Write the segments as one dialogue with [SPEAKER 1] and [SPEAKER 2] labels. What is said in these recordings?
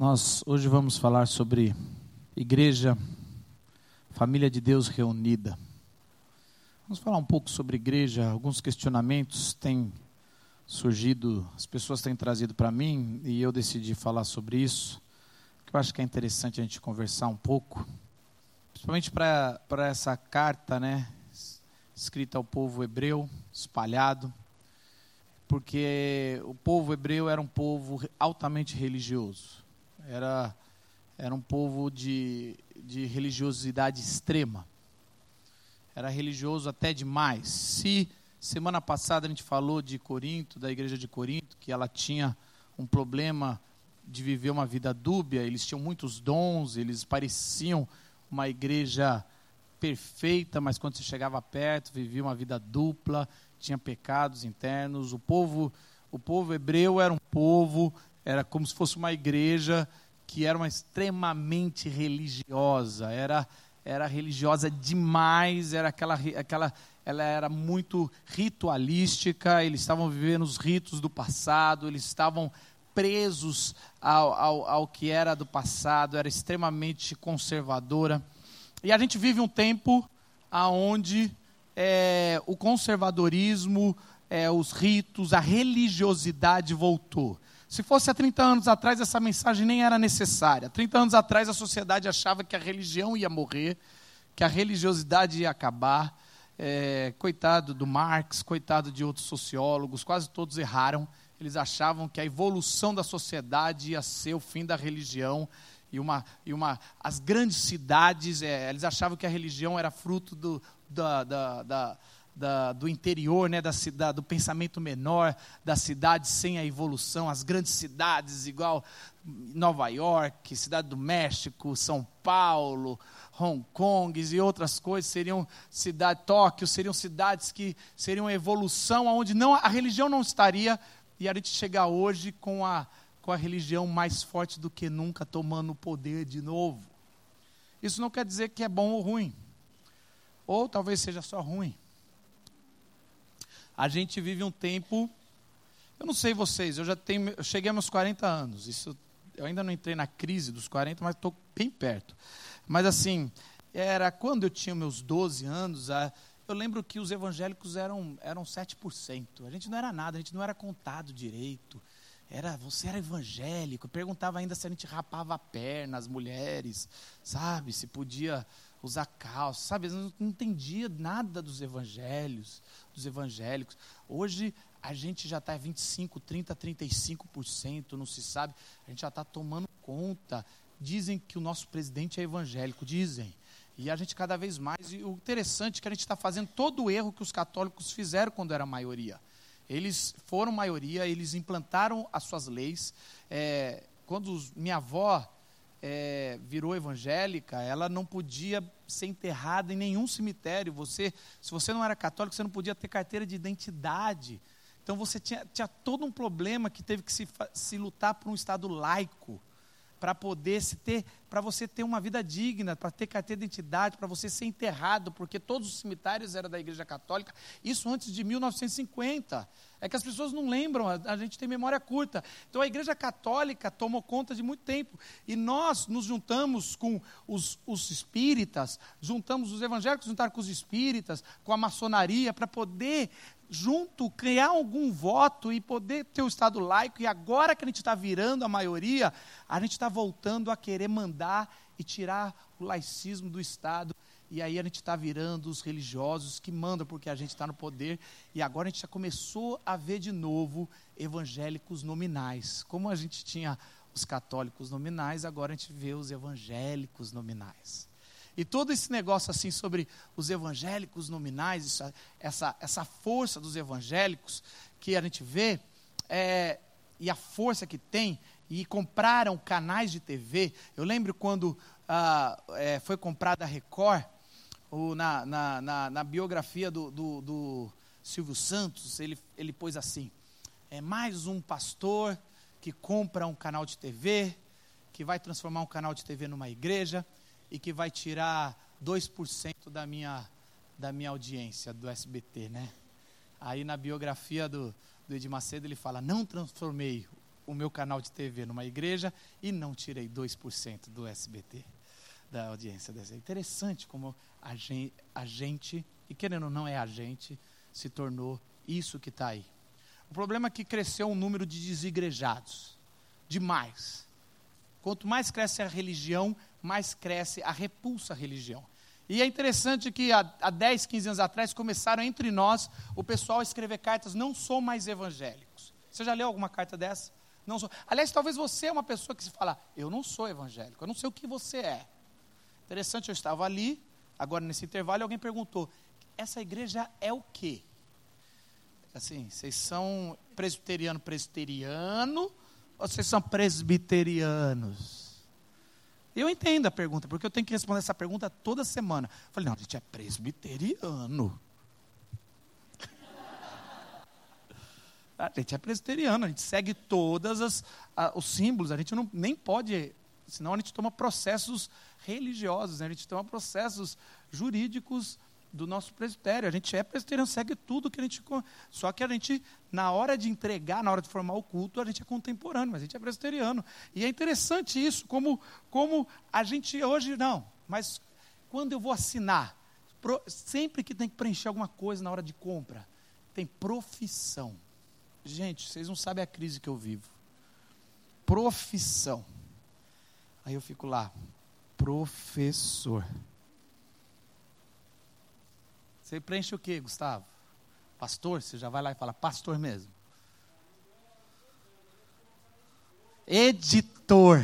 [SPEAKER 1] Nós hoje vamos falar sobre igreja, família de Deus reunida. Vamos falar um pouco sobre igreja, alguns questionamentos têm surgido, as pessoas têm trazido para mim e eu decidi falar sobre isso. Que eu acho que é interessante a gente conversar um pouco, principalmente para essa carta, né, escrita ao povo hebreu, espalhado, porque o povo hebreu era um povo altamente religioso era, era um povo de, de religiosidade extrema. Era religioso até demais. Se semana passada a gente falou de Corinto, da igreja de Corinto, que ela tinha um problema de viver uma vida dúbia, eles tinham muitos dons, eles pareciam uma igreja perfeita, mas quando você chegava perto, vivia uma vida dupla, tinha pecados internos. O povo, o povo hebreu era um povo era como se fosse uma igreja que era uma extremamente religiosa, era era religiosa demais, era aquela aquela ela era muito ritualística, eles estavam vivendo os ritos do passado, eles estavam presos ao, ao, ao que era do passado, era extremamente conservadora. E a gente vive um tempo aonde é, o conservadorismo, é, os ritos, a religiosidade voltou. Se fosse há 30 anos atrás, essa mensagem nem era necessária. 30 anos atrás, a sociedade achava que a religião ia morrer, que a religiosidade ia acabar. É, coitado do Marx, coitado de outros sociólogos, quase todos erraram. Eles achavam que a evolução da sociedade ia ser o fim da religião. E, uma, e uma, as grandes cidades, é, eles achavam que a religião era fruto do, da, da, da da, do interior, né, da cidade, do pensamento menor, da cidade sem a evolução, as grandes cidades, igual Nova York, Cidade do México, São Paulo, Hong Kong e outras coisas, seriam cidade Tóquio, seriam cidades que seriam evolução onde não a religião não estaria e a gente chegar hoje com a com a religião mais forte do que nunca tomando o poder de novo. Isso não quer dizer que é bom ou ruim. Ou talvez seja só ruim a gente vive um tempo. Eu não sei vocês, eu já tenho, eu cheguei aos meus 40 anos. Isso, eu ainda não entrei na crise dos 40, mas estou bem perto. Mas assim, era quando eu tinha meus 12 anos, eu lembro que os evangélicos eram, eram 7%. A gente não era nada, a gente não era contado direito. Era, você era evangélico. Perguntava ainda se a gente rapava a perna, as mulheres, sabe? Se podia usar calça, sabe? Eu não entendia nada dos evangelhos dos evangélicos. Hoje a gente já está 25, 30, 35%, não se sabe. A gente já está tomando conta. Dizem que o nosso presidente é evangélico, dizem. E a gente cada vez mais. E o interessante é que a gente está fazendo todo o erro que os católicos fizeram quando era maioria. Eles foram maioria, eles implantaram as suas leis. É, quando os, minha avó é, virou evangélica, ela não podia ser enterrada em nenhum cemitério. Você, se você não era católico, você não podia ter carteira de identidade. Então você tinha, tinha todo um problema que teve que se, se lutar por um Estado laico para poder se ter, para você ter uma vida digna, para ter carteira de identidade, para você ser enterrado, porque todos os cemitérios eram da Igreja Católica, isso antes de 1950. É que as pessoas não lembram, a, gente tem memória curta. Então a Igreja Católica tomou conta de muito tempo. E nós nos juntamos com os, os espíritas, juntamos os evangélicos, juntaram com os espíritas, com a maçonaria, para poder junto, criar algum voto e poder ter o Estado laico, e agora que a gente está virando a maioria, a gente está voltando a querer mandar e tirar o laicismo do Estado. E aí a gente está virando os religiosos que mandam porque a gente está no poder. E agora a gente já começou a ver de novo evangélicos nominais. Como a gente tinha os católicos nominais, agora a gente vê os evangélicos nominais. E todo esse negócio assim sobre os evangélicos nominais, isso, essa, essa força dos evangélicos que a gente vê, é, e a força que tem, e compraram canais de TV. Eu lembro quando ah, é, foi comprada a Record, o, na, na, na, na, biografia do, do, do, Silvio Santos, ele, ele pôs assim: é mais um pastor que compra um canal de TV, que vai transformar um canal de TV numa igreja e que vai tirar 2% da minha, da minha audiência do SBT, né? Aí na biografia do, do Macedo ele fala: Não transformei o meu canal de TV numa igreja e não tirei 2% do SBT, da audiência. É interessante como a gente, a gente, e querendo ou não é a gente, se tornou isso que está aí. O problema é que cresceu o número de desigrejados. Demais. Quanto mais cresce a religião, mais cresce a repulsa à religião. E é interessante que há, há 10, 15 anos atrás começaram entre nós o pessoal a escrever cartas, não sou mais evangélicos. Você já leu alguma carta dessa? Não sou. Aliás, talvez você é uma pessoa que se fala, eu não sou evangélico, eu não sei o que você é. Interessante, eu estava ali, agora nesse intervalo, alguém perguntou, essa igreja é o quê? Assim, vocês são presbiteriano presbiteriano ou vocês são presbiterianos? Eu entendo a pergunta, porque eu tenho que responder essa pergunta toda semana. Eu falei, não, a gente é presbiteriano. A gente é presbiteriano, a gente segue todos os símbolos, a gente não, nem pode, senão a gente toma processos religiosos, né? a gente toma processos jurídicos do nosso presbitério. A gente é presbiteriano, segue tudo que a gente. Só que a gente, na hora de entregar, na hora de formar o culto, a gente é contemporâneo, mas a gente é presbiteriano. E é interessante isso, como, como a gente hoje não, mas quando eu vou assinar, pro, sempre que tem que preencher alguma coisa na hora de compra, tem profissão. Gente, vocês não sabem a crise que eu vivo. Profissão. Aí eu fico lá, professor. Você preenche o que, Gustavo? Pastor? Você já vai lá e fala, pastor mesmo. Editor.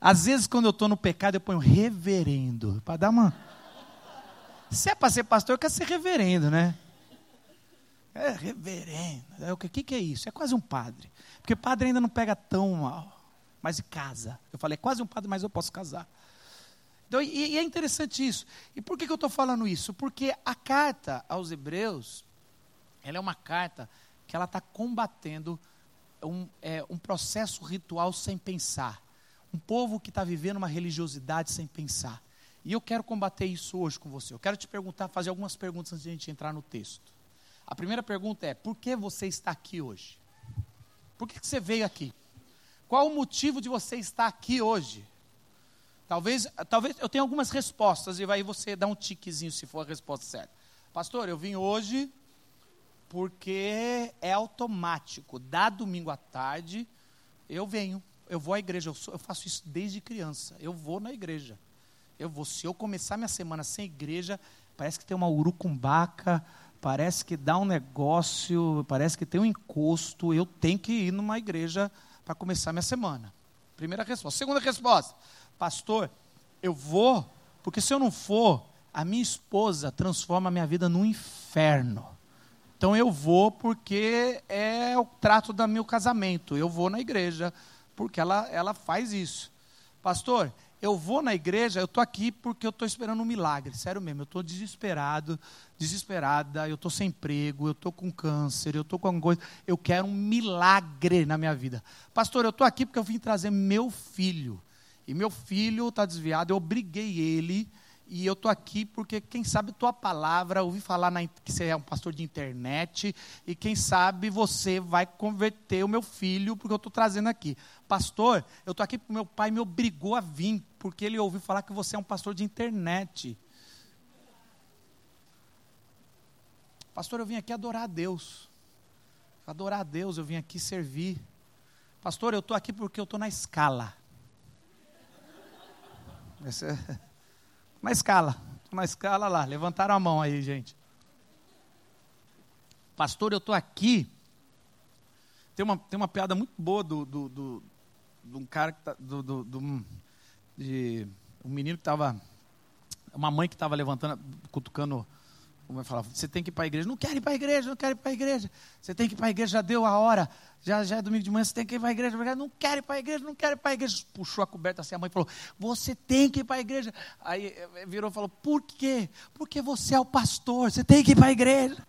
[SPEAKER 1] Às vezes, quando eu estou no pecado, eu ponho reverendo. Para dar uma. Se é para ser pastor, eu quero ser reverendo, né? É, reverendo. É, o que, que, é isso? É quase um padre. Porque padre ainda não pega tão mal. Mas casa. Eu falei, é quase um padre, mas eu posso casar. Então, e, e é interessante isso. E por que, que eu estou falando isso? Porque a carta aos Hebreus, ela é uma carta que ela está combatendo um, é, um processo ritual sem pensar. Um povo que está vivendo uma religiosidade sem pensar. E eu quero combater isso hoje com você. Eu quero te perguntar, fazer algumas perguntas antes de a gente entrar no texto. A primeira pergunta é: por que você está aqui hoje? Por que, que você veio aqui? Qual o motivo de você estar aqui hoje? Talvez, talvez eu tenha algumas respostas e aí você dá um tiquezinho se for a resposta certa. Pastor, eu vim hoje porque é automático. Da domingo à tarde eu venho, eu vou à igreja. Eu, sou, eu faço isso desde criança. Eu vou na igreja. Eu vou. Se eu começar minha semana sem igreja, parece que tem uma urucumbaca, parece que dá um negócio, parece que tem um encosto. Eu tenho que ir numa igreja para começar minha semana. Primeira resposta. Segunda resposta pastor, eu vou, porque se eu não for, a minha esposa transforma a minha vida num inferno. Então eu vou porque é o trato do meu casamento. Eu vou na igreja porque ela, ela faz isso. Pastor, eu vou na igreja, eu estou aqui porque eu estou esperando um milagre. Sério mesmo, eu estou desesperado, desesperada, eu estou sem emprego, eu estou com câncer, eu estou com alguma coisa. Eu quero um milagre na minha vida. Pastor, eu estou aqui porque eu vim trazer meu filho. E meu filho está desviado, eu obriguei ele. E eu estou aqui porque, quem sabe, tua palavra, ouvi falar na, que você é um pastor de internet, e quem sabe você vai converter o meu filho, porque eu estou trazendo aqui. Pastor, eu estou aqui porque meu pai me obrigou a vir, porque ele ouviu falar que você é um pastor de internet. Pastor, eu vim aqui adorar a Deus. Adorar a Deus, eu vim aqui servir. Pastor, eu estou aqui porque eu estou na escala. É uma escala. Uma escala lá. Levantaram a mão aí, gente. Pastor, eu estou aqui. Tem uma, tem uma piada muito boa do, do, do, de um cara que tá, do, do, do de um menino que estava. Uma mãe que estava levantando, cutucando como eu falava, você tem que ir para a igreja. Não quero ir para a igreja, não quero ir para a igreja. Você tem que ir para a igreja, já deu a hora. Já, já é domingo de manhã, você tem que ir para a igreja. Não quero ir para a igreja, não quero ir para a igreja. Puxou a coberta assim, a mãe falou, você tem que ir para a igreja. Aí eh, virou e falou, por quê? Porque você é o pastor, você tem que ir para a igreja.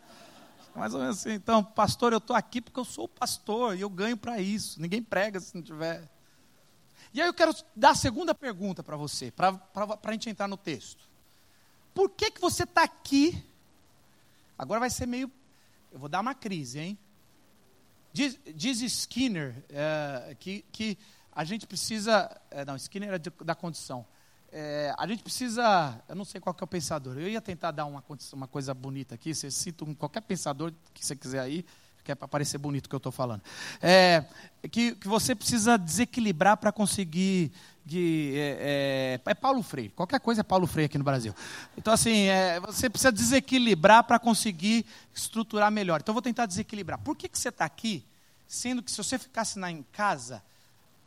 [SPEAKER 1] Mais ou menos assim, então, pastor, eu estou aqui porque eu sou o pastor e eu ganho para isso. Ninguém prega se não tiver. E aí eu quero dar a segunda pergunta para você, para a gente entrar no texto. Por que, que você está aqui Agora vai ser meio. Eu vou dar uma crise, hein? Diz, diz Skinner é, que, que a gente precisa. É, não, Skinner é de, da condição. É, a gente precisa. Eu não sei qual que é o pensador. Eu ia tentar dar uma, uma coisa bonita aqui. Você cita um, qualquer pensador que você quiser aí, que é para parecer bonito o que eu estou falando. É, que, que você precisa desequilibrar para conseguir. De, é, é, é, Paulo Freire. Qualquer coisa é Paulo Freire aqui no Brasil. Então, assim, é, você precisa desequilibrar para conseguir estruturar melhor. Então, eu vou tentar desequilibrar. Por que, que você está aqui, sendo que se você ficasse na, em casa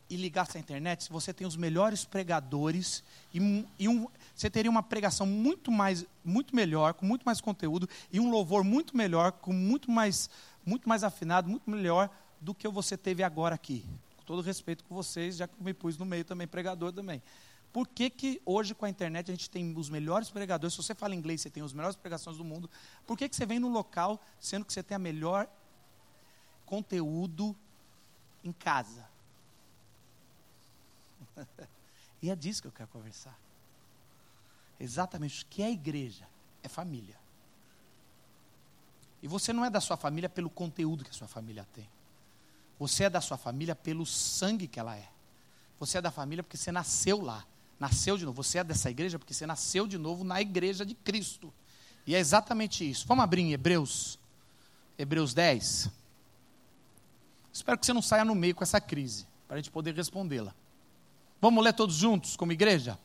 [SPEAKER 1] e ligasse a internet, você tem os melhores pregadores e, e um, você teria uma pregação muito mais, muito melhor, com muito mais conteúdo e um louvor muito melhor, com muito mais muito mais afinado, muito melhor do que você teve agora aqui. Com todo respeito com vocês, já que eu me pus no meio também, pregador também. Por que, que hoje com a internet a gente tem os melhores pregadores? Se você fala inglês, você tem as melhores pregações do mundo. Por que, que você vem num local sendo que você tem a melhor conteúdo em casa? e é disso que eu quero conversar. Exatamente. O que é igreja? É família. E você não é da sua família pelo conteúdo que a sua família tem. Você é da sua família pelo sangue que ela é. Você é da família porque você nasceu lá. Nasceu de novo. Você é dessa igreja porque você nasceu de novo na igreja de Cristo. E é exatamente isso. Vamos abrir em Hebreus. Hebreus 10. Espero que você não saia no meio com essa crise, para a gente poder respondê-la. Vamos ler todos juntos como igreja?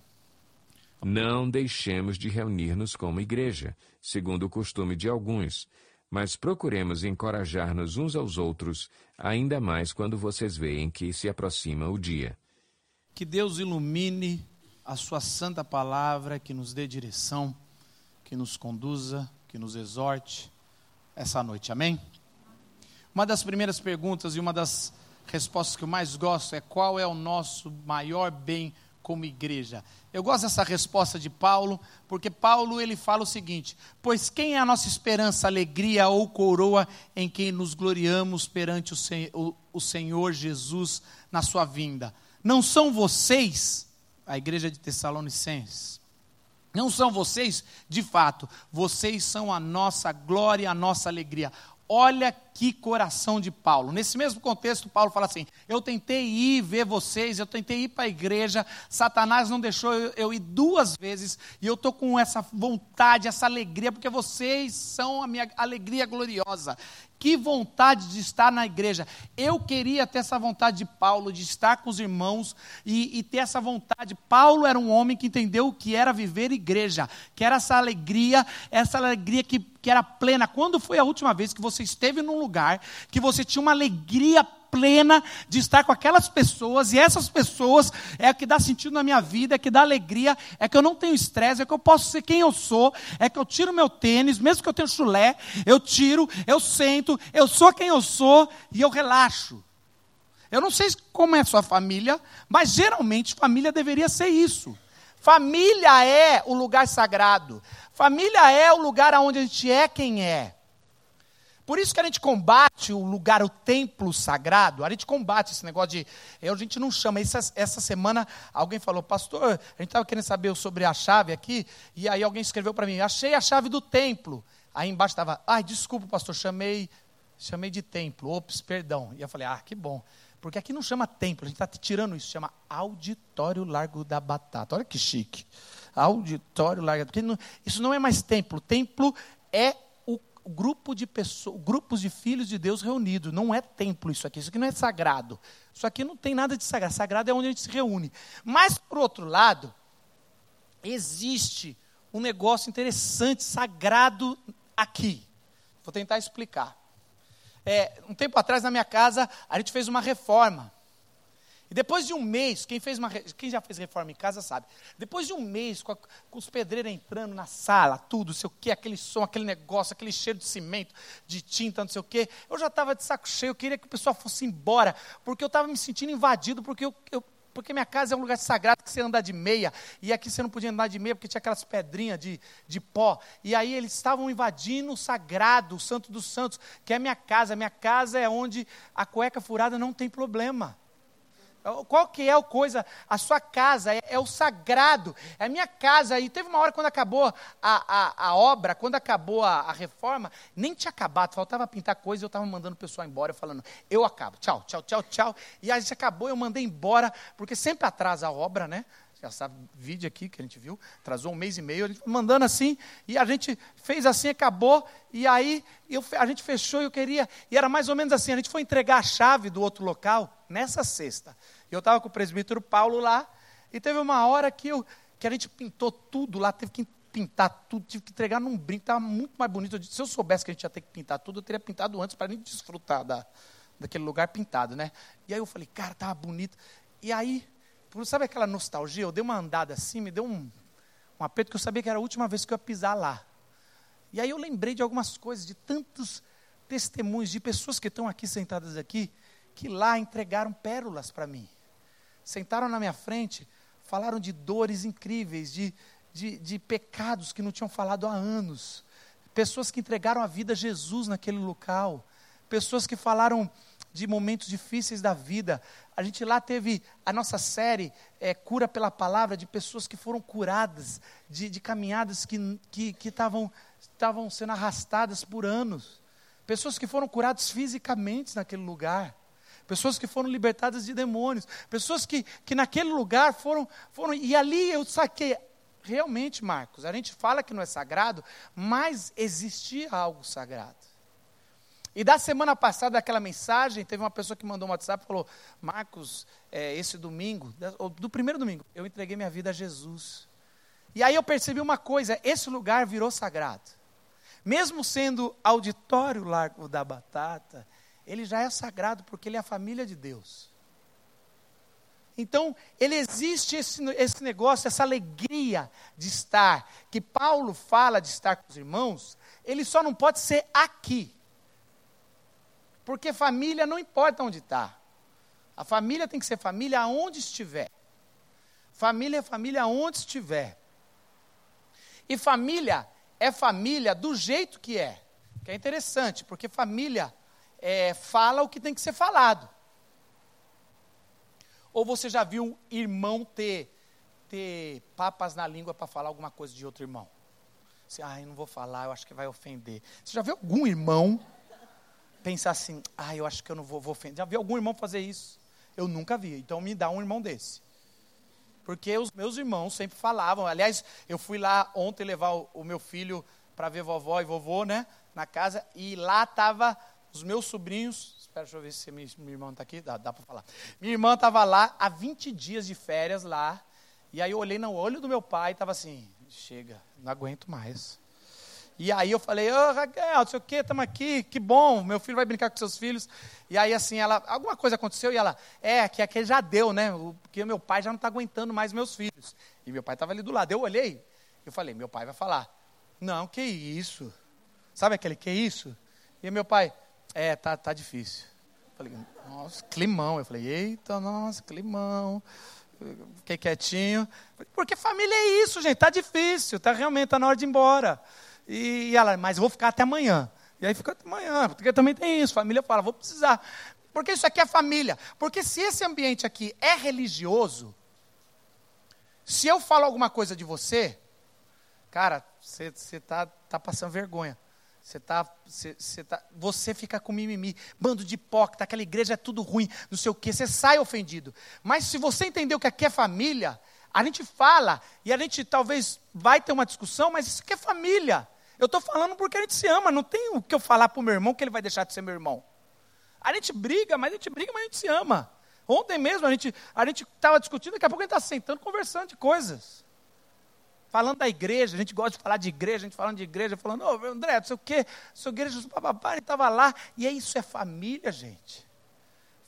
[SPEAKER 2] Não deixemos de reunir-nos como igreja, segundo o costume de alguns mas procuremos encorajar-nos uns aos outros, ainda mais quando vocês veem que se aproxima o dia.
[SPEAKER 1] Que Deus ilumine a Sua santa palavra, que nos dê direção, que nos conduza, que nos exorte essa noite, amém? Uma das primeiras perguntas e uma das respostas que eu mais gosto é: qual é o nosso maior bem como igreja? Eu gosto dessa resposta de Paulo, porque Paulo ele fala o seguinte: Pois quem é a nossa esperança, alegria ou coroa em quem nos gloriamos perante o, Sen o, o Senhor Jesus na sua vinda? Não são vocês, a igreja de Tessalonicenses, não são vocês, de fato, vocês são a nossa glória, a nossa alegria. Olha que coração de Paulo. Nesse mesmo contexto, Paulo fala assim: Eu tentei ir ver vocês, eu tentei ir para a igreja, Satanás não deixou eu, ir duas vezes, e eu estou com essa vontade, essa alegria, porque vocês são a minha alegria gloriosa. Que vontade de estar na igreja. Eu queria ter essa vontade de Paulo, de estar com os irmãos e, e, ter essa vontade. Paulo era um homem que entendeu o que era viver igreja, que era essa alegria, essa alegria que, que era plena. Quando foi a última vez que você esteve num lugar que você tinha uma alegria plena de estar com aquelas pessoas, e essas pessoas é o que dá sentido na minha vida, é que dá alegria, é que eu não tenho estresse, é que eu posso ser quem eu sou, é que eu tiro meu tênis, mesmo que eu tenha chulé, eu tiro, eu sento, eu sou quem eu sou e eu relaxo. Eu não sei como é a sua família, mas geralmente família deveria ser isso. Família é o lugar sagrado. Família é o lugar onde a gente é quem é. Por isso que a gente combate o lugar, o templo sagrado, a gente combate esse negócio de. A gente não chama. Essa, essa semana alguém falou, pastor, a gente estava querendo saber sobre a chave aqui, e aí alguém escreveu para mim, achei a chave do templo. Aí embaixo estava, ai, desculpa, pastor, chamei, chamei de templo. Ops, perdão. E eu falei, ah, que bom. Porque aqui não chama templo, a gente está tirando isso, chama Auditório Largo da Batata. Olha que chique. Auditório Largo da Batata. Isso não é mais templo. Templo é grupo de pessoas, grupos de filhos de Deus reunidos. Não é templo isso aqui. Isso aqui não é sagrado. Isso aqui não tem nada de sagrado. Sagrado é onde a gente se reúne. Mas, por outro lado, existe um negócio interessante, sagrado aqui. Vou tentar explicar. É, um tempo atrás, na minha casa, a gente fez uma reforma. E depois de um mês, quem, fez uma, quem já fez reforma em casa sabe. Depois de um mês, com, a, com os pedreiros entrando na sala, tudo, sei o quê, aquele som, aquele negócio, aquele cheiro de cimento, de tinta, não sei o quê, eu já estava de saco cheio, eu queria que o pessoal fosse embora, porque eu estava me sentindo invadido, porque eu, eu porque minha casa é um lugar sagrado que você anda de meia, e aqui você não podia andar de meia porque tinha aquelas pedrinhas de, de pó. E aí eles estavam invadindo o sagrado, o santo dos santos, que é minha casa. Minha casa é onde a cueca furada não tem problema. Qual que é a coisa? A sua casa é, é, o sagrado, é a minha casa. E teve uma hora quando acabou a, a, a obra, quando acabou a, a, reforma, nem tinha acabado, faltava pintar coisa, eu estava mandando o pessoal embora, falando, eu acabo, tchau, tchau, tchau, tchau. E aí acabou, eu mandei embora, porque sempre atrasa a obra, né? já sabe, vídeo aqui que a gente viu, atrasou um mês e meio, a gente mandando assim, e a gente fez assim, acabou, e aí eu, a gente fechou e eu queria, e era mais ou menos assim, a gente foi entregar a chave do outro local nessa sexta. Eu estava com o presbítero Paulo lá, e teve uma hora que, eu, que a gente pintou tudo lá, teve que pintar tudo, tive que entregar num brinco, estava muito mais bonito. Eu disse, se eu soubesse que a gente ia ter que pintar tudo, eu teria pintado antes para gente desfrutar da, daquele lugar pintado, né? E aí eu falei, cara, estava bonito. E aí sabe aquela nostalgia? Eu dei uma andada assim, me deu um, um aperto que eu sabia que era a última vez que eu ia pisar lá. E aí eu lembrei de algumas coisas, de tantos testemunhos, de pessoas que estão aqui sentadas aqui, que lá entregaram pérolas para mim. Sentaram na minha frente, falaram de dores incríveis, de, de, de pecados que não tinham falado há anos. Pessoas que entregaram a vida a Jesus naquele local. Pessoas que falaram de momentos difíceis da vida. A gente lá teve a nossa série é, Cura pela Palavra, de pessoas que foram curadas, de, de caminhadas que estavam que, que sendo arrastadas por anos. Pessoas que foram curadas fisicamente naquele lugar. Pessoas que foram libertadas de demônios. Pessoas que, que naquele lugar foram, foram. E ali eu saquei. Realmente, Marcos, a gente fala que não é sagrado, mas existia algo sagrado. E da semana passada, aquela mensagem, teve uma pessoa que mandou um WhatsApp e falou: Marcos, é, esse domingo, do primeiro domingo, eu entreguei minha vida a Jesus. E aí eu percebi uma coisa: esse lugar virou sagrado. Mesmo sendo auditório Largo da Batata, ele já é sagrado porque ele é a família de Deus. Então, ele existe esse, esse negócio, essa alegria de estar, que Paulo fala de estar com os irmãos, ele só não pode ser aqui. Porque família não importa onde está. A família tem que ser família aonde estiver. Família é família aonde estiver. E família é família do jeito que é. Que é interessante, porque família é, fala o que tem que ser falado. Ou você já viu um irmão ter, ter papas na língua para falar alguma coisa de outro irmão? Você, ah, eu não vou falar, eu acho que vai ofender. Você já viu algum irmão pensar assim, ah, eu acho que eu não vou, vou ofender. Já vi algum irmão fazer isso? Eu nunca vi. Então me dá um irmão desse. Porque os meus irmãos sempre falavam. Aliás, eu fui lá ontem levar o, o meu filho para ver vovó e vovô, né? Na casa. E lá tava os meus sobrinhos. Espera, deixa eu ver se minha, minha irmã está aqui. Dá, dá para falar. Minha irmã estava lá há 20 dias de férias lá. E aí eu olhei no olho do meu pai e estava assim: chega, não aguento mais. E aí eu falei, ô oh, Raquel, não sei o que, estamos aqui, que bom, meu filho vai brincar com seus filhos. E aí assim, ela, alguma coisa aconteceu e ela, é, que aquele já deu, né? Porque meu pai já não está aguentando mais meus filhos. E meu pai estava ali do lado. Eu olhei, eu falei, meu pai vai falar, não, que isso? Sabe aquele que isso? E meu pai, é, tá, tá difícil. Falei, nossa, climão. Eu falei, eita, nossa, climão. Fiquei quietinho. Porque família é isso, gente, tá difícil, tá realmente, tá na hora de ir embora. E ela, mas eu vou ficar até amanhã. E aí fica até amanhã, porque também tem isso. Família fala, vou precisar. Porque isso aqui é família. Porque se esse ambiente aqui é religioso, se eu falo alguma coisa de você, cara, você está tá passando vergonha. Você tá, você, você, tá, você fica com mimimi, bando de hipócrita, aquela igreja é tudo ruim, não sei o quê, você sai ofendido. Mas se você entendeu que aqui é família, a gente fala, e a gente talvez vai ter uma discussão, mas isso aqui é família. Eu estou falando porque a gente se ama, não tem o que eu falar para o meu irmão que ele vai deixar de ser meu irmão. A gente briga, mas a gente briga, mas a gente se ama. Ontem mesmo a gente a estava discutindo, daqui a pouco a gente está sentando, conversando de coisas. Falando da igreja, a gente gosta de falar de igreja, a gente falando de igreja, falando, ô oh, André, não sei o quê, sua igreja, papapá, ele estava lá. E é isso, é família, gente.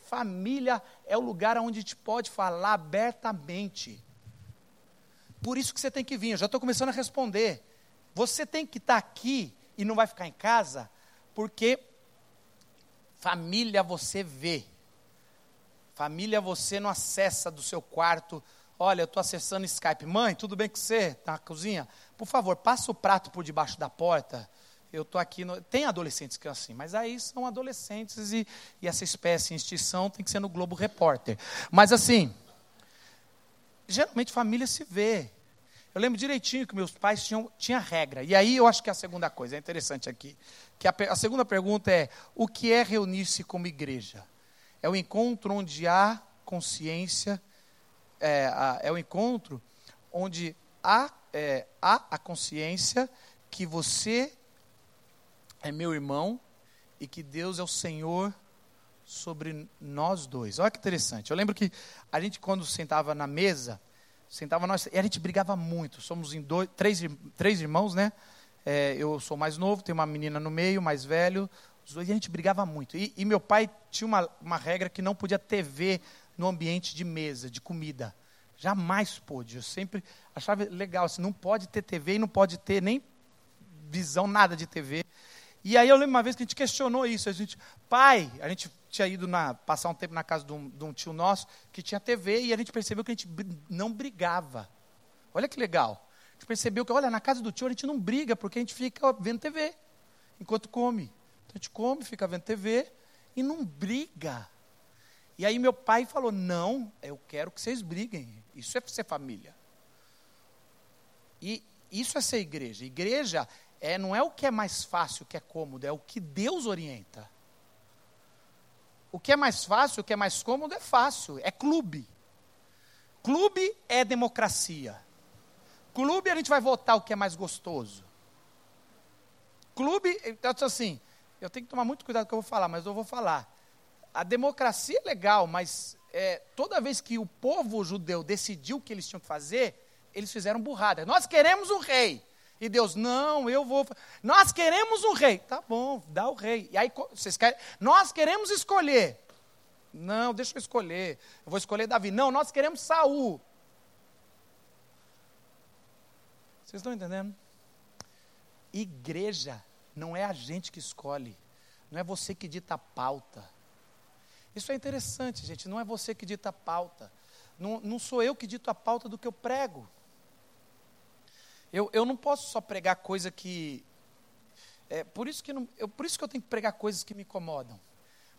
[SPEAKER 1] Família é o lugar onde a gente pode falar abertamente. Por isso que você tem que vir, eu já estou começando a responder. Você tem que estar aqui e não vai ficar em casa, porque família você vê. Família você não acessa do seu quarto. Olha, eu estou acessando Skype. Mãe, tudo bem com você? Está na cozinha? Por favor, passa o prato por debaixo da porta. eu estou aqui. No... Tem adolescentes que são assim, mas aí são adolescentes e, e essa espécie em extinção tem que ser no Globo Repórter. Mas assim, geralmente família se vê. Eu lembro direitinho que meus pais tinham tinha regra. E aí eu acho que é a segunda coisa, é interessante aqui. Que a, a segunda pergunta é: o que é reunir-se como igreja? É o encontro onde há consciência, é, a, é o encontro onde há, é, há a consciência que você é meu irmão e que Deus é o Senhor sobre nós dois. Olha que interessante. Eu lembro que a gente, quando sentava na mesa, sentava nós, e a gente brigava muito. Somos em dois, três, três irmãos, né? É, eu sou mais novo, tem uma menina no meio, mais velho. Os dois, e a gente brigava muito. E, e meu pai tinha uma, uma regra que não podia TV no ambiente de mesa, de comida. Jamais pôde. Eu sempre achava legal, assim, não pode ter TV e não pode ter nem visão, nada de TV. E aí eu lembro uma vez que a gente questionou isso. A gente, pai, a gente tinha ido na, passar um tempo na casa de um, de um tio nosso que tinha TV e a gente percebeu que a gente não brigava. Olha que legal. A gente percebeu que, olha, na casa do tio a gente não briga porque a gente fica vendo TV enquanto come. Então a gente come, fica vendo TV e não briga. E aí meu pai falou: não, eu quero que vocês briguem. Isso é ser família. E isso é ser igreja. Igreja é, não é o que é mais fácil, o que é cômodo, é o que Deus orienta. O que é mais fácil, o que é mais cômodo é fácil, é clube. Clube é democracia. Clube a gente vai votar o que é mais gostoso. Clube, então assim, eu tenho que tomar muito cuidado com o que eu vou falar, mas eu vou falar. A democracia é legal, mas é, toda vez que o povo judeu decidiu o que eles tinham que fazer, eles fizeram burrada. Nós queremos um rei. E Deus, não, eu vou. Nós queremos um rei. Tá bom, dá o rei. E aí, vocês querem. Nós queremos escolher. Não, deixa eu escolher. Eu vou escolher Davi. Não, nós queremos Saul. Vocês estão entendendo? Igreja não é a gente que escolhe. Não é você que dita a pauta. Isso é interessante, gente. Não é você que dita a pauta. Não, não sou eu que dito a pauta do que eu prego. Eu, eu não posso só pregar coisa que. É, por, isso que não, eu, por isso que eu tenho que pregar coisas que me incomodam.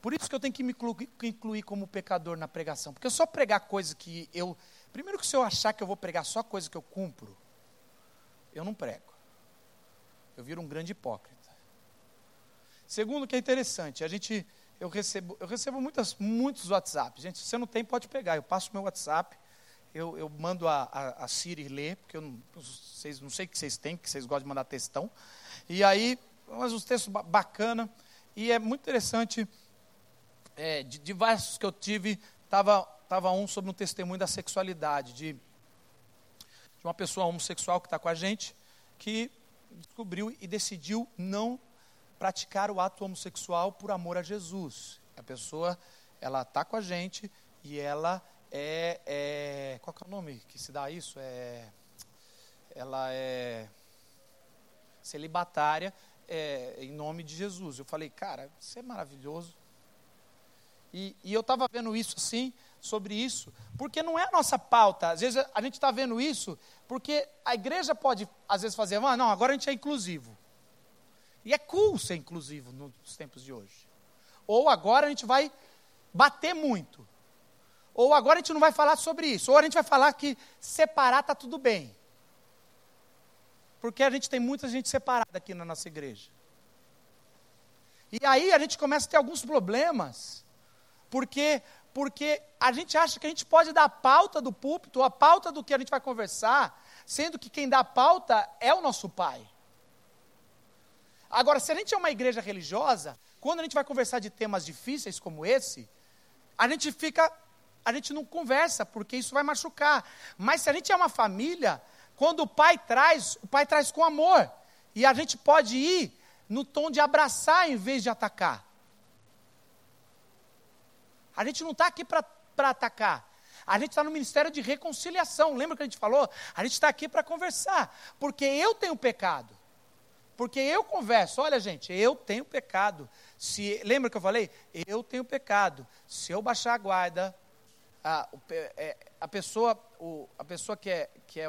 [SPEAKER 1] Por isso que eu tenho que me incluir, incluir como pecador na pregação. Porque eu só pregar coisas que eu. Primeiro que se eu achar que eu vou pregar só coisa que eu cumpro, eu não prego. Eu viro um grande hipócrita. Segundo, que é interessante, a gente, eu recebo, eu recebo muitas, muitos WhatsApps. Gente, se você não tem, pode pegar. Eu passo meu WhatsApp, eu, eu mando a, a, a, Siri ler, porque eu não, vocês, não sei o que vocês têm, que vocês gostam de mandar textão. E aí, mas os textos bacana e é muito interessante, é, de diversos que eu tive, estava tava um sobre um testemunho da sexualidade, de, de uma pessoa homossexual que está com a gente, que descobriu e decidiu não praticar o ato homossexual por amor a Jesus. A pessoa, ela está com a gente e ela é, é, qual é o nome que se dá isso? É, ela é celibatária é, em nome de Jesus. Eu falei, cara, isso é maravilhoso. E, e eu estava vendo isso assim, sobre isso, porque não é a nossa pauta. Às vezes a gente está vendo isso porque a igreja pode, às vezes, fazer, ah, não, agora a gente é inclusivo. E é cool ser inclusivo nos tempos de hoje. Ou agora a gente vai bater muito. Ou agora a gente não vai falar sobre isso. Ou a gente vai falar que separar está tudo bem. Porque a gente tem muita gente separada aqui na nossa igreja. E aí a gente começa a ter alguns problemas. Porque, porque a gente acha que a gente pode dar a pauta do púlpito, a pauta do que a gente vai conversar, sendo que quem dá a pauta é o nosso pai. Agora, se a gente é uma igreja religiosa, quando a gente vai conversar de temas difíceis como esse, a gente fica a gente não conversa, porque isso vai machucar. Mas se a gente é uma família, quando o pai traz, o pai traz com amor. E a gente pode ir no tom de abraçar em vez de atacar. A gente não está aqui para atacar. A gente está no ministério de reconciliação. Lembra que a gente falou? A gente está aqui para conversar. Porque eu tenho pecado. Porque eu converso. Olha, gente, eu tenho pecado. Se, lembra que eu falei? Eu tenho pecado. Se eu baixar a guarda, a, é, a pessoa, o, a pessoa que, é, que é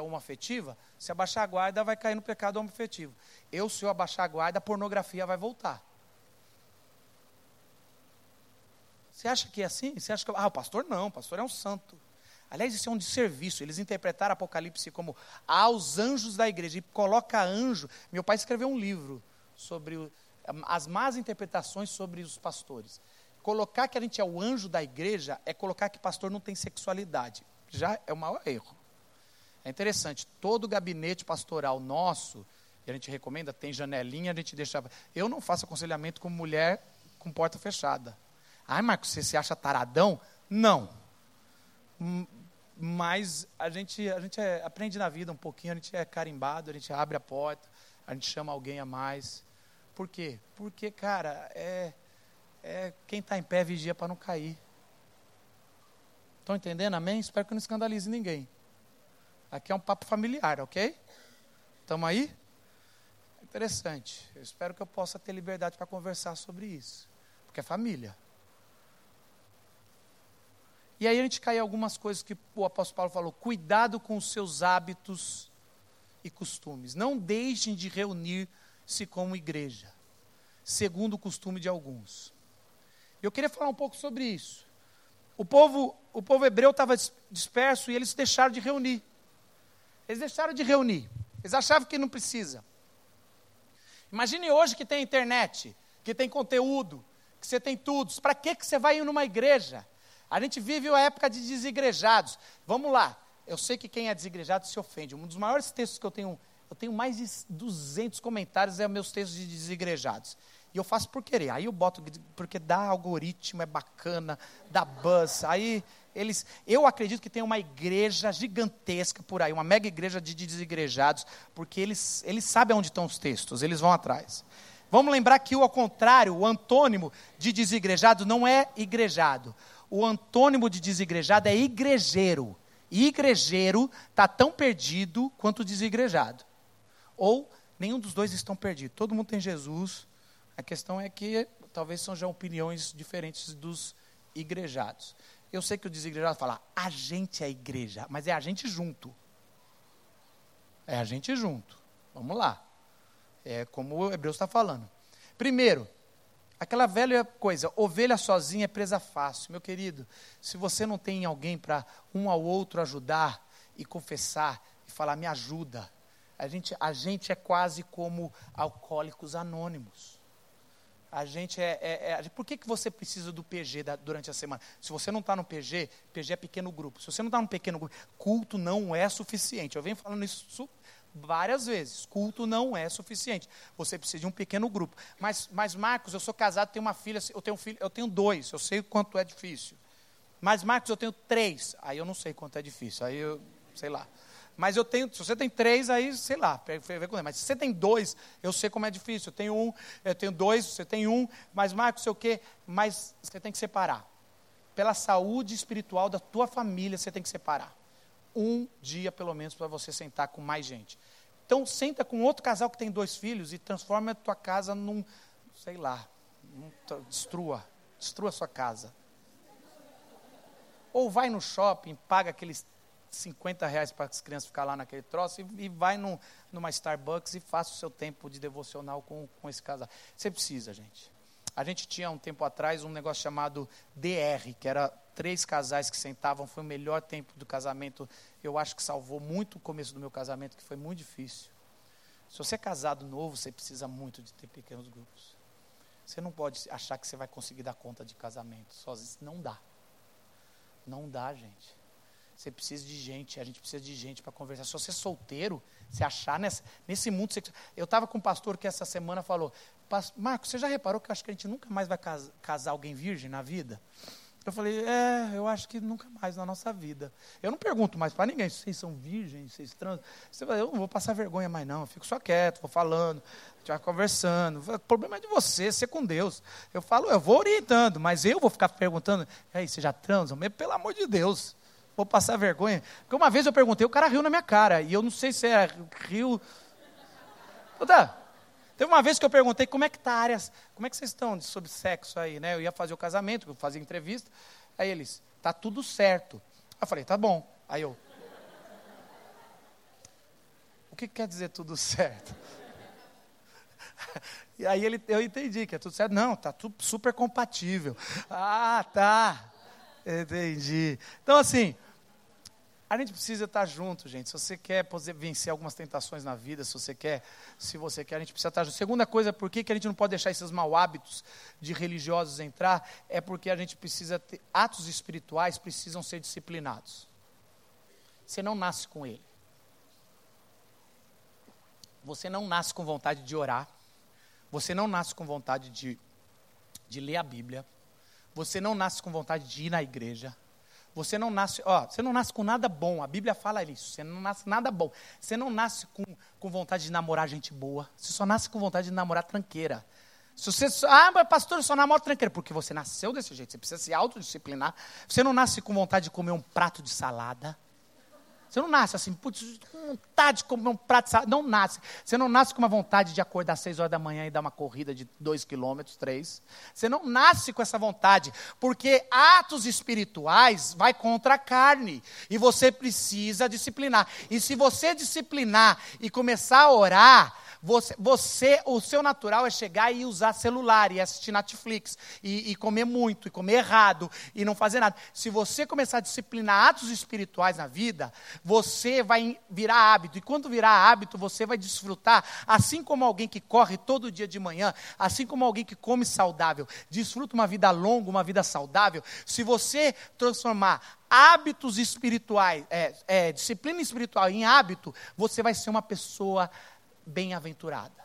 [SPEAKER 1] se abaixar a guarda, vai cair no pecado homoafetivo. Eu, se eu abaixar a guarda, a pornografia vai voltar. Você acha que é assim? Você acha que. Ah, o pastor não, o pastor é um santo. Aliás, isso é um desserviço. Eles interpretaram Apocalipse como aos anjos da igreja. E coloca anjo. Meu pai escreveu um livro sobre as más interpretações sobre os pastores. Colocar que a gente é o anjo da igreja é colocar que pastor não tem sexualidade. Já é o maior erro. É interessante, todo gabinete pastoral nosso, a gente recomenda, tem janelinha, a gente deixa. Eu não faço aconselhamento com mulher com porta fechada. Ai, Marcos, você se acha taradão? Não. Mas a gente, a gente é, aprende na vida um pouquinho, a gente é carimbado, a gente abre a porta, a gente chama alguém a mais. Por quê? Porque, cara, é, é quem está em pé vigia para não cair. Estão entendendo? Amém? Espero que não escandalize ninguém. Aqui é um papo familiar, ok? Estamos aí? Interessante. Eu espero que eu possa ter liberdade para conversar sobre isso. Porque é família. E aí a gente cai em algumas coisas que o apóstolo Paulo falou: cuidado com os seus hábitos e costumes. Não deixem de reunir-se como igreja, segundo o costume de alguns. Eu queria falar um pouco sobre isso. O povo, o povo hebreu estava disperso e eles deixaram de reunir. Eles deixaram de reunir. Eles achavam que não precisa. Imagine hoje que tem internet, que tem conteúdo, que você tem tudo. Para que, que você vai ir numa igreja? A gente vive a época de desigrejados. Vamos lá. Eu sei que quem é desigrejado se ofende. Um dos maiores textos que eu tenho, eu tenho mais de 200 comentários é meus textos de desigrejados. E eu faço por querer. Aí eu boto porque dá algoritmo, é bacana, dá buzz. Aí eles, eu acredito que tem uma igreja gigantesca por aí, uma mega igreja de desigrejados, porque eles, eles sabem onde estão os textos, eles vão atrás. Vamos lembrar que o ao contrário, o antônimo de desigrejado não é igrejado. O antônimo de desigrejado é igrejeiro. E igrejeiro está tão perdido quanto desigrejado. Ou nenhum dos dois estão perdidos. Todo mundo tem Jesus. A questão é que talvez sejam opiniões diferentes dos igrejados. Eu sei que o desigrejado fala, a gente é igreja, mas é a gente junto. É a gente junto. Vamos lá. É como o Hebreus está falando. Primeiro, aquela velha coisa, ovelha sozinha é presa fácil. Meu querido, se você não tem alguém para um ao outro ajudar e confessar e falar, me ajuda. A gente, a gente é quase como alcoólicos anônimos. A gente é, é, é, Por que, que você precisa do PG da, durante a semana? Se você não está no PG, PG é pequeno grupo. Se você não está no pequeno grupo, culto não é suficiente. Eu venho falando isso várias vezes. Culto não é suficiente. Você precisa de um pequeno grupo. Mas, mas Marcos, eu sou casado, tenho uma filha, eu tenho um filho, eu tenho dois, eu sei o quanto é difícil. Mas Marcos, eu tenho três. Aí eu não sei quanto é difícil. Aí eu, sei lá. Mas eu tenho, se você tem três, aí, sei lá, mas se você tem dois, eu sei como é difícil. Eu tenho um, eu tenho dois, você tem um, mas Marcos, sei o quê, mas você tem que separar. Pela saúde espiritual da tua família, você tem que separar um dia, pelo menos, para você sentar com mais gente. Então, senta com outro casal que tem dois filhos e transforma a tua casa num, sei lá, num, destrua, destrua a sua casa. Ou vai no shopping, paga aqueles 50 reais para as crianças ficar lá naquele troço e, e vai no, numa Starbucks e faça o seu tempo de devocional com, com esse casal. Você precisa, gente. A gente tinha um tempo atrás um negócio chamado DR, que era três casais que sentavam, foi o melhor tempo do casamento. Eu acho que salvou muito o começo do meu casamento, que foi muito difícil. Se você é casado novo, você precisa muito de ter pequenos grupos. Você não pode achar que você vai conseguir dar conta de casamento sozinho. Não dá. Não dá, gente. Você precisa de gente, a gente precisa de gente para conversar. Se você é solteiro, se achar nessa, nesse mundo. Eu estava com um pastor que essa semana falou: Marcos, você já reparou que eu acho que a gente nunca mais vai casar alguém virgem na vida? Eu falei, é, eu acho que nunca mais na nossa vida. Eu não pergunto mais para ninguém, vocês são virgens, vocês fala, eu não vou passar vergonha mais não, eu fico só quieto, vou falando, a gente vai conversando. O problema é de você, ser com Deus. Eu falo, eu vou orientando, mas eu vou ficar perguntando, e aí, você já transam? Pelo amor de Deus, vou passar vergonha. Porque uma vez eu perguntei, o cara riu na minha cara, e eu não sei se é rio... Tá, Teve uma vez que eu perguntei como é que está a área, como é que vocês estão sobre sexo aí, né? Eu ia fazer o casamento, eu fazia entrevista. Aí eles, tá tudo certo. Eu falei, tá bom. Aí eu, o que quer dizer tudo certo? E aí ele, eu entendi que é tudo certo. Não, tá tudo super compatível. Ah, tá. Entendi. Então, assim, a gente precisa estar junto, gente. Se você quer vencer algumas tentações na vida, se você quer, se você quer, a gente precisa estar junto. Segunda coisa, por que, que a gente não pode deixar esses mau hábitos de religiosos entrar? É porque a gente precisa ter, atos espirituais precisam ser disciplinados. Você não nasce com ele. Você não nasce com vontade de orar. Você não nasce com vontade de, de ler a Bíblia. Você não nasce com vontade de ir na igreja. Você não nasce, ó, você não nasce com nada bom. A Bíblia fala isso. Você não nasce nada bom. Você não nasce com, com vontade de namorar gente boa. Você só nasce com vontade de namorar tranqueira. Se você, ah, mas pastor, eu só namoro tranqueira. Porque você nasceu desse jeito. Você precisa se autodisciplinar. Você não nasce com vontade de comer um prato de salada. Você não nasce assim, putz, vontade de comer um prato de salada. Não nasce. Você não nasce com uma vontade de acordar às seis horas da manhã e dar uma corrida de dois quilômetros, três. Você não nasce com essa vontade, porque atos espirituais vai contra a carne. E você precisa disciplinar. E se você disciplinar e começar a orar, você, você, o seu natural é chegar e usar celular e assistir Netflix e, e, comer muito, e comer errado e não fazer nada. Se você começar a disciplinar atos espirituais na vida, você vai virar hábito. E quando virar hábito, você vai desfrutar, assim como alguém que corre todo dia de manhã, assim como alguém que come saudável, desfruta uma vida longa, uma vida saudável. Se você transformar hábitos espirituais, é, é, disciplina espiritual em hábito, você vai ser uma pessoa bem-aventurada.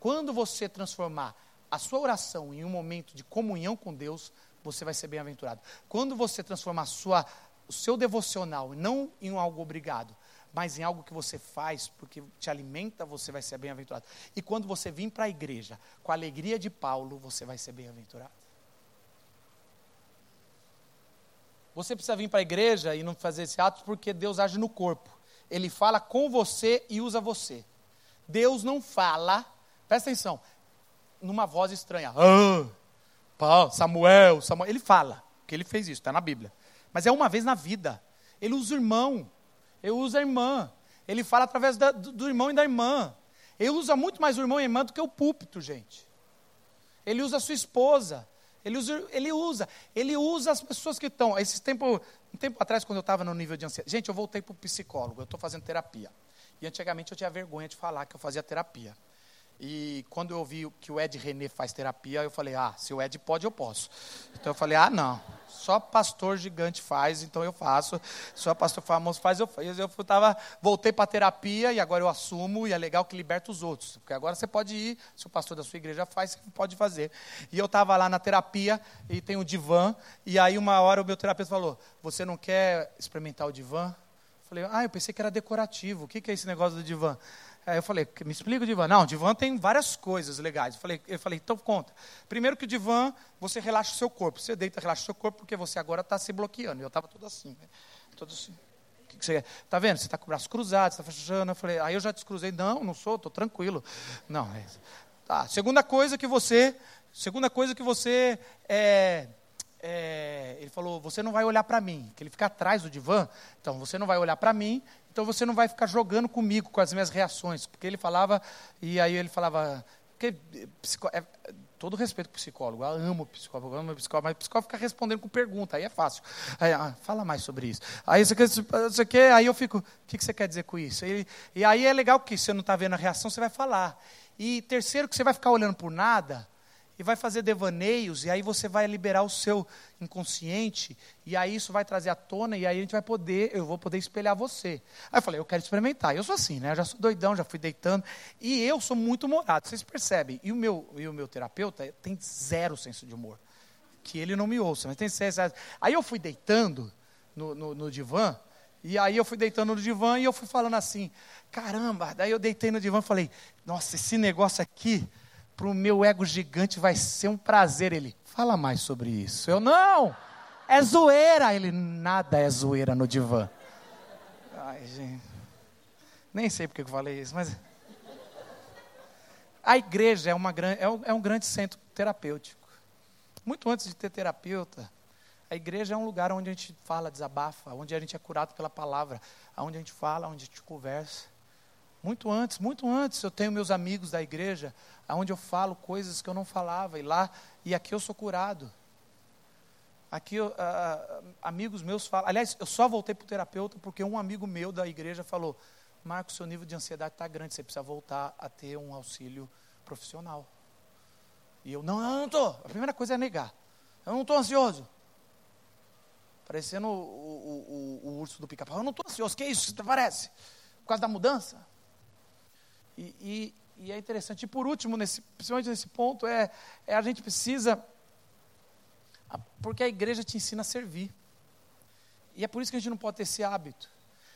[SPEAKER 1] Quando você transformar a sua oração em um momento de comunhão com Deus, você vai ser bem-aventurado. Quando você transformar sua, o seu devocional não em algo obrigado, mas em algo que você faz porque te alimenta, você vai ser bem-aventurado. E quando você vir para a igreja com a alegria de Paulo, você vai ser bem-aventurado. Você precisa vir para a igreja e não fazer esse ato porque Deus age no corpo. Ele fala com você e usa você. Deus não fala, presta atenção, numa voz estranha. Ah, Samuel, Samuel. Ele fala, que ele fez isso, está na Bíblia. Mas é uma vez na vida. Ele usa o irmão, ele usa a irmã. Ele fala através da, do, do irmão e da irmã. Ele usa muito mais o irmão e a irmã do que o púlpito, gente. Ele usa a sua esposa. Ele usa, ele usa, ele usa as pessoas que estão. Esse tempo, um tempo atrás, quando eu estava no nível de ansiedade, gente, eu voltei para o psicólogo, eu estou fazendo terapia. E antigamente eu tinha vergonha de falar que eu fazia terapia. E quando eu vi que o Ed René faz terapia, eu falei, ah, se o Ed pode, eu posso. Então eu falei, ah, não, só pastor gigante faz, então eu faço. Só pastor famoso faz, eu faço. Eu tava, voltei para terapia e agora eu assumo, e é legal que liberta os outros. Porque agora você pode ir, se o pastor da sua igreja faz, você pode fazer. E eu estava lá na terapia, e tem o divã, e aí uma hora o meu terapeuta falou, você não quer experimentar o divã? Eu falei, ah, eu pensei que era decorativo, o que, que é esse negócio do divã? Aí eu falei, me explica o divã. Não, o divã tem várias coisas legais. Eu falei, eu falei, então conta. Primeiro que o divã, você relaxa o seu corpo. Você deita, relaxa o seu corpo, porque você agora está se bloqueando. Eu estava todo assim, né? todo assim. Você Está vendo? Você está com o braço cruzado, está fechando. Eu falei, aí eu já descruzei. Não, não sou, estou tranquilo. Não, é... Tá. Segunda coisa que você, segunda coisa que você é, é, ele falou, você não vai olhar para mim, que ele fica atrás do divã, então você não vai olhar para mim, então você não vai ficar jogando comigo com as minhas reações, porque ele falava, e aí ele falava, que, psico, é, todo respeito para o psicólogo, eu amo psicólogo, amo psicólogo, mas o psicólogo fica respondendo com pergunta, aí é fácil. Aí, ah, fala mais sobre isso. Aí você quer, aí eu fico, o que, que você quer dizer com isso? E, e aí é legal que você não está vendo a reação, você vai falar. E terceiro, que você vai ficar olhando por nada, e vai fazer devaneios, e aí você vai liberar o seu inconsciente, e aí isso vai trazer à tona, e aí a gente vai poder, eu vou poder espelhar você. Aí eu falei, eu quero experimentar. Eu sou assim, né? Eu já sou doidão, já fui deitando, e eu sou muito humorado, vocês percebem. E o meu, e o meu terapeuta tem zero senso de humor. Que ele não me ouça, mas tem zero. Aí eu fui deitando no, no, no divã, e aí eu fui deitando no divã e eu fui falando assim, caramba, daí eu deitei no divã e falei, nossa, esse negócio aqui para o meu ego gigante vai ser um prazer. Ele, fala mais sobre isso. Eu, não, é zoeira. Ele, nada é zoeira no divã. Ai, gente. Nem sei porque eu falei isso, mas. A igreja é, uma, é, um, é um grande centro terapêutico. Muito antes de ter terapeuta, A igreja é um lugar onde a gente fala, desabafa, onde a gente é curado pela palavra, onde a gente fala, onde a gente conversa. Muito antes, muito antes, eu tenho meus amigos da igreja, onde eu falo coisas que eu não falava, e lá, e aqui eu sou curado. Aqui, uh, amigos meus falam. Aliás, eu só voltei para o terapeuta porque um amigo meu da igreja falou: Marcos, seu nível de ansiedade está grande, você precisa voltar a ter um auxílio profissional. E eu: Não, eu não estou. A primeira coisa é negar. Eu não estou ansioso. Parecendo o, o, o, o urso do pica-pau. Eu não estou ansioso. Que isso? Parece? Por causa da mudança? E, e, e, é interessante. E por último, nesse, principalmente nesse ponto, é, é a gente precisa. Porque a igreja te ensina a servir. E é por isso que a gente não pode ter esse hábito.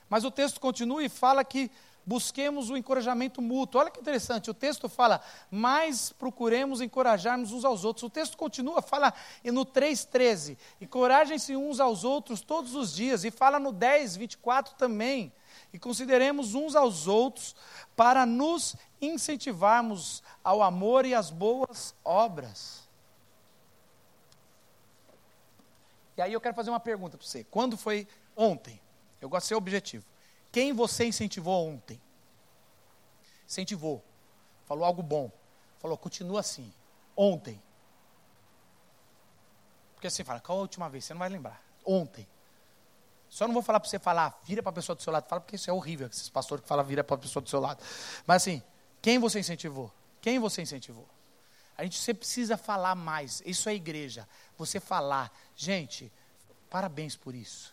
[SPEAKER 1] Mas o texto continua e fala que busquemos o encorajamento mútuo. Olha que interessante, o texto fala, mas procuremos encorajarmos uns aos outros. O texto continua, fala no 3,13, encorajem-se uns aos outros todos os dias. E fala no 10, 24 também. E consideremos uns aos outros para nos incentivarmos ao amor e às boas obras. E aí eu quero fazer uma pergunta para você. Quando foi ontem? Eu gosto de ser objetivo. Quem você incentivou ontem? Incentivou. Falou algo bom. Falou, continua assim. Ontem. Porque assim fala, qual a última vez? Você não vai lembrar. Ontem. Só não vou falar para você falar, vira para a pessoa do seu lado. Fala porque isso é horrível, esses pastores que falam vira para a pessoa do seu lado. Mas assim, quem você incentivou? Quem você incentivou? A gente sempre precisa falar mais. Isso é igreja. Você falar. Gente, parabéns por isso.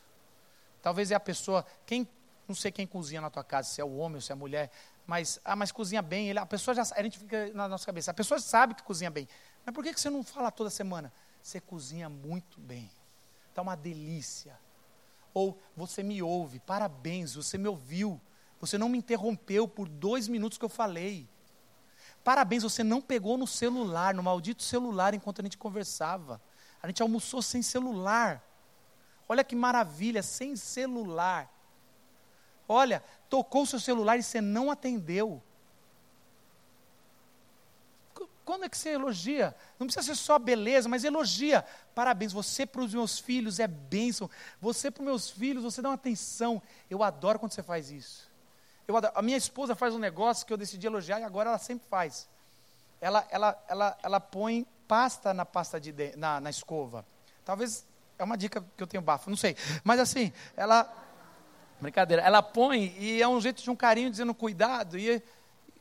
[SPEAKER 1] Talvez é a pessoa, quem não sei quem cozinha na tua casa, se é o homem ou se é a mulher, mas, ah, mas cozinha bem. Ele, a pessoa já a gente fica na nossa cabeça, a pessoa sabe que cozinha bem. Mas por que, que você não fala toda semana? Você cozinha muito bem. Está uma delícia. Ou você me ouve, parabéns, você me ouviu. Você não me interrompeu por dois minutos que eu falei. Parabéns, você não pegou no celular, no maldito celular, enquanto a gente conversava. A gente almoçou sem celular. Olha que maravilha, sem celular. Olha, tocou o seu celular e você não atendeu. Quando é que você elogia? Não precisa ser só beleza, mas elogia. Parabéns, você para os meus filhos é bênção. Você para os meus filhos, você dá uma atenção. Eu adoro quando você faz isso. A minha esposa faz um negócio que eu decidi elogiar e agora ela sempre faz. Ela, ela, ela, ela põe pasta na pasta de, na, na escova. Talvez é uma dica que eu tenho bafo, não sei. Mas assim, ela Brincadeira. Ela põe e é um jeito de um carinho dizendo cuidado. E,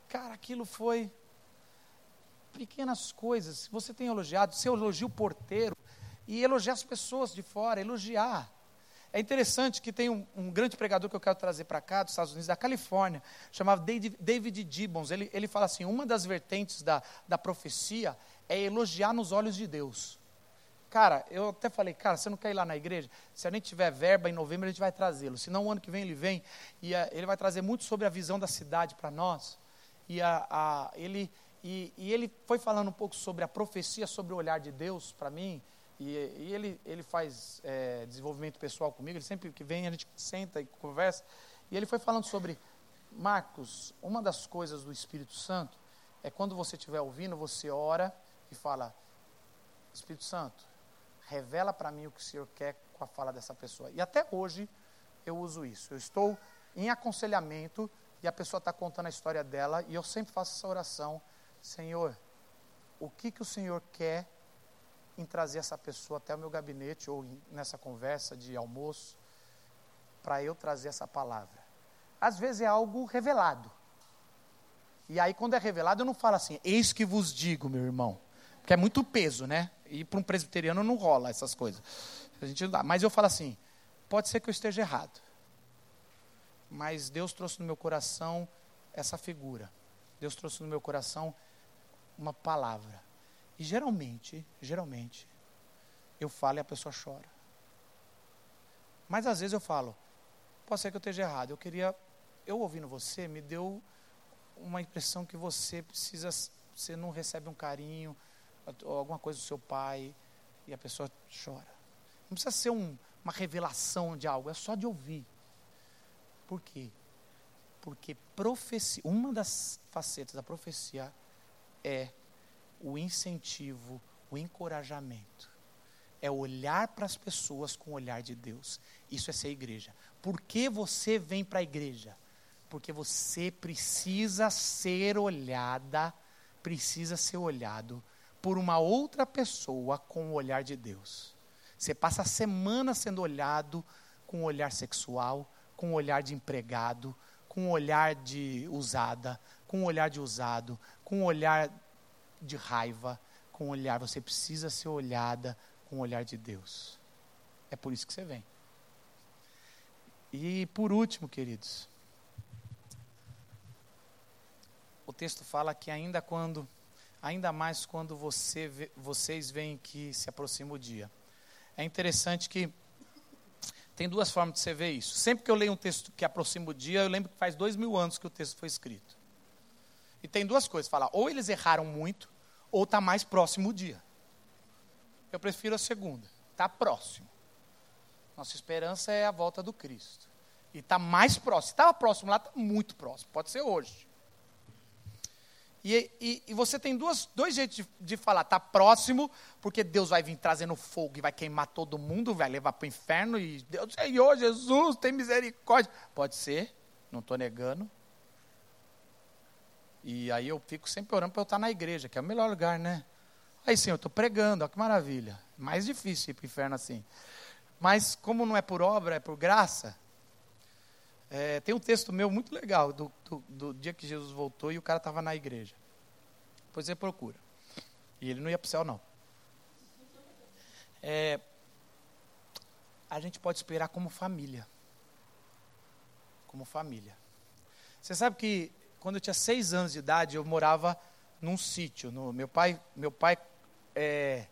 [SPEAKER 1] cara, aquilo foi pequenas coisas. Você tem elogiado, você elogia o porteiro e elogiar as pessoas de fora, elogiar. É interessante que tem um, um grande pregador que eu quero trazer para cá, dos Estados Unidos, da Califórnia, chamado David, Gibbons. Ele, ele fala assim: uma das vertentes da, da profecia é elogiar nos olhos de Deus. Cara, eu até falei, cara, você não quer ir lá na igreja? Se a gente tiver verba em novembro, a gente vai trazê-lo. Se não, o ano que vem ele vem e a, ele vai trazer muito sobre a visão da cidade para nós. E, a, a, ele, e, e, ele foi falando um pouco sobre a profecia, sobre o olhar de Deus para mim. E, e, ele, ele faz é, desenvolvimento pessoal comigo. Ele sempre que vem, a gente senta e conversa. E ele foi falando sobre, Marcos, uma das coisas do Espírito Santo é quando você estiver ouvindo, você ora e fala, Espírito Santo, revela para mim o que o Senhor quer com a fala dessa pessoa. E até hoje eu uso isso. Eu estou em aconselhamento e a pessoa está contando a história dela e eu sempre faço essa oração: Senhor, o que, que o Senhor quer em trazer essa pessoa até o meu gabinete ou nessa conversa de almoço para eu trazer essa palavra? Às vezes é algo revelado. E aí, quando é revelado, eu não falo assim, eis que vos digo, meu irmão. Porque é muito peso, né? E para um presbiteriano não rola essas coisas. A gente. Mas eu falo assim: pode ser que eu esteja errado. Mas Deus trouxe no meu coração essa figura. Deus trouxe no meu coração uma palavra. E geralmente, geralmente, eu falo e a pessoa chora. Mas às vezes eu falo, pode ser que eu esteja errado. Eu queria, eu ouvindo você, me deu uma impressão que você precisa, você não recebe um carinho, alguma coisa do seu pai, e a pessoa chora. Não precisa ser um, uma revelação de algo, é só de ouvir. Por quê? Porque profecia, uma das facetas da profecia é o incentivo, o encorajamento. é olhar para as pessoas com o olhar de Deus. Isso é ser igreja. Por que você vem para a igreja? Porque você precisa ser olhada, precisa ser olhado por uma outra pessoa com o olhar de Deus. Você passa a semana sendo olhado com o olhar sexual, com o olhar de empregado, com o olhar de usada, com o olhar de usado, com o olhar de raiva, com o olhar. Você precisa ser olhada com o olhar de Deus. É por isso que você vem. E por último, queridos, o texto fala que ainda quando, ainda mais quando você, vocês veem que se aproxima o dia. É interessante que tem duas formas de você ver isso. Sempre que eu leio um texto que aproxima o dia, eu lembro que faz dois mil anos que o texto foi escrito. E tem duas coisas, fala, ou eles erraram muito, ou está mais próximo o dia. Eu prefiro a segunda, está próximo. Nossa esperança é a volta do Cristo. E está mais próximo. Estava próximo lá, está muito próximo. Pode ser hoje. E, e, e, você tem duas, dois jeitos de, de falar. Está próximo, porque Deus vai vir trazendo fogo e vai queimar todo mundo, vai levar para o inferno. E Deus, Senhor Jesus, tem misericórdia. Pode ser, não estou negando. E aí eu fico sempre orando para eu estar na igreja, que é o melhor lugar, né? Aí, Senhor, eu estou pregando, olha que maravilha. Mais difícil ir para o inferno assim. Mas como não é por obra, é por graça, é, tem um texto meu muito legal do, do, do, dia que Jesus voltou e o cara estava na igreja. Pois você procura. E ele não ia para o céu, não. É, a gente pode esperar como família. Como família. Você sabe que quando eu tinha seis anos de idade, eu morava num sítio. No, meu pai, meu pai é,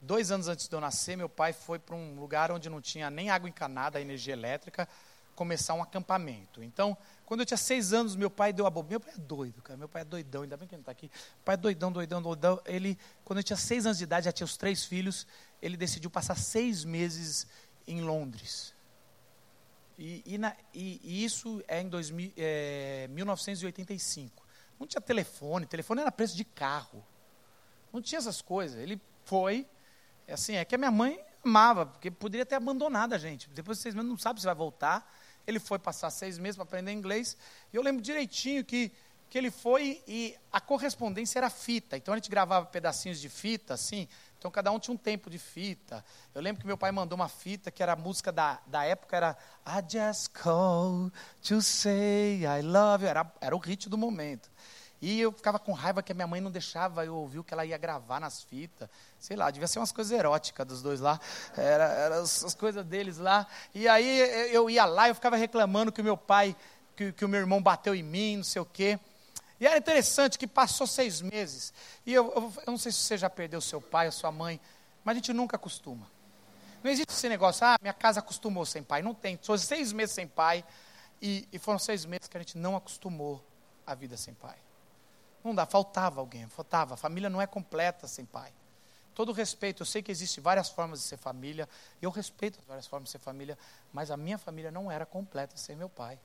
[SPEAKER 1] dois anos antes de eu nascer, meu pai foi para um lugar onde não tinha nem água encanada, energia elétrica começar um acampamento. Então, quando eu tinha seis anos, meu pai deu a bobeira. Meu pai é doido, cara. Meu pai é doidão, ainda bem que ele não está aqui. Meu pai é doidão, doidão, doidão. Ele, quando eu tinha seis anos de idade, já tinha os três filhos, ele decidiu passar seis meses em Londres. E, e, na, e, e isso é em 2000, é, 1985. Não tinha telefone, telefone era preço de carro. Não tinha essas coisas. Ele foi, é assim, é que a minha mãe amava, porque poderia ter abandonado a gente. Depois de seis meses não sabe se vai voltar. Ele foi passar seis meses para aprender inglês. E eu lembro direitinho que, que ele foi e a correspondência era fita. Então a gente gravava pedacinhos de fita, assim. Então cada um tinha um tempo de fita. Eu lembro que meu pai mandou uma fita que era a música da, da época, era I just call to say I love you. Era, era o hit do momento. E eu ficava com raiva que a minha mãe não deixava eu ouvir o que ela ia gravar nas fitas. Sei lá, devia ser umas coisas eróticas dos dois lá. Era, era as, as, coisas deles lá. E aí eu ia lá, eu ficava reclamando que o meu pai, que, que o meu irmão bateu em mim, não sei o quê. E era interessante que passou seis meses. E eu, eu, eu não sei se você já perdeu seu pai ou sua mãe, mas a gente nunca acostuma. Não existe esse negócio, ah, minha casa acostumou sem pai. Não tem. São seis meses sem pai. E, e foram seis meses que a gente não acostumou a vida sem pai. Não dá, faltava alguém, faltava. A família não é completa sem pai. Todo respeito, eu sei que existem várias formas de ser família, eu respeito as várias formas de ser família, mas a minha família não era completa sem meu pai.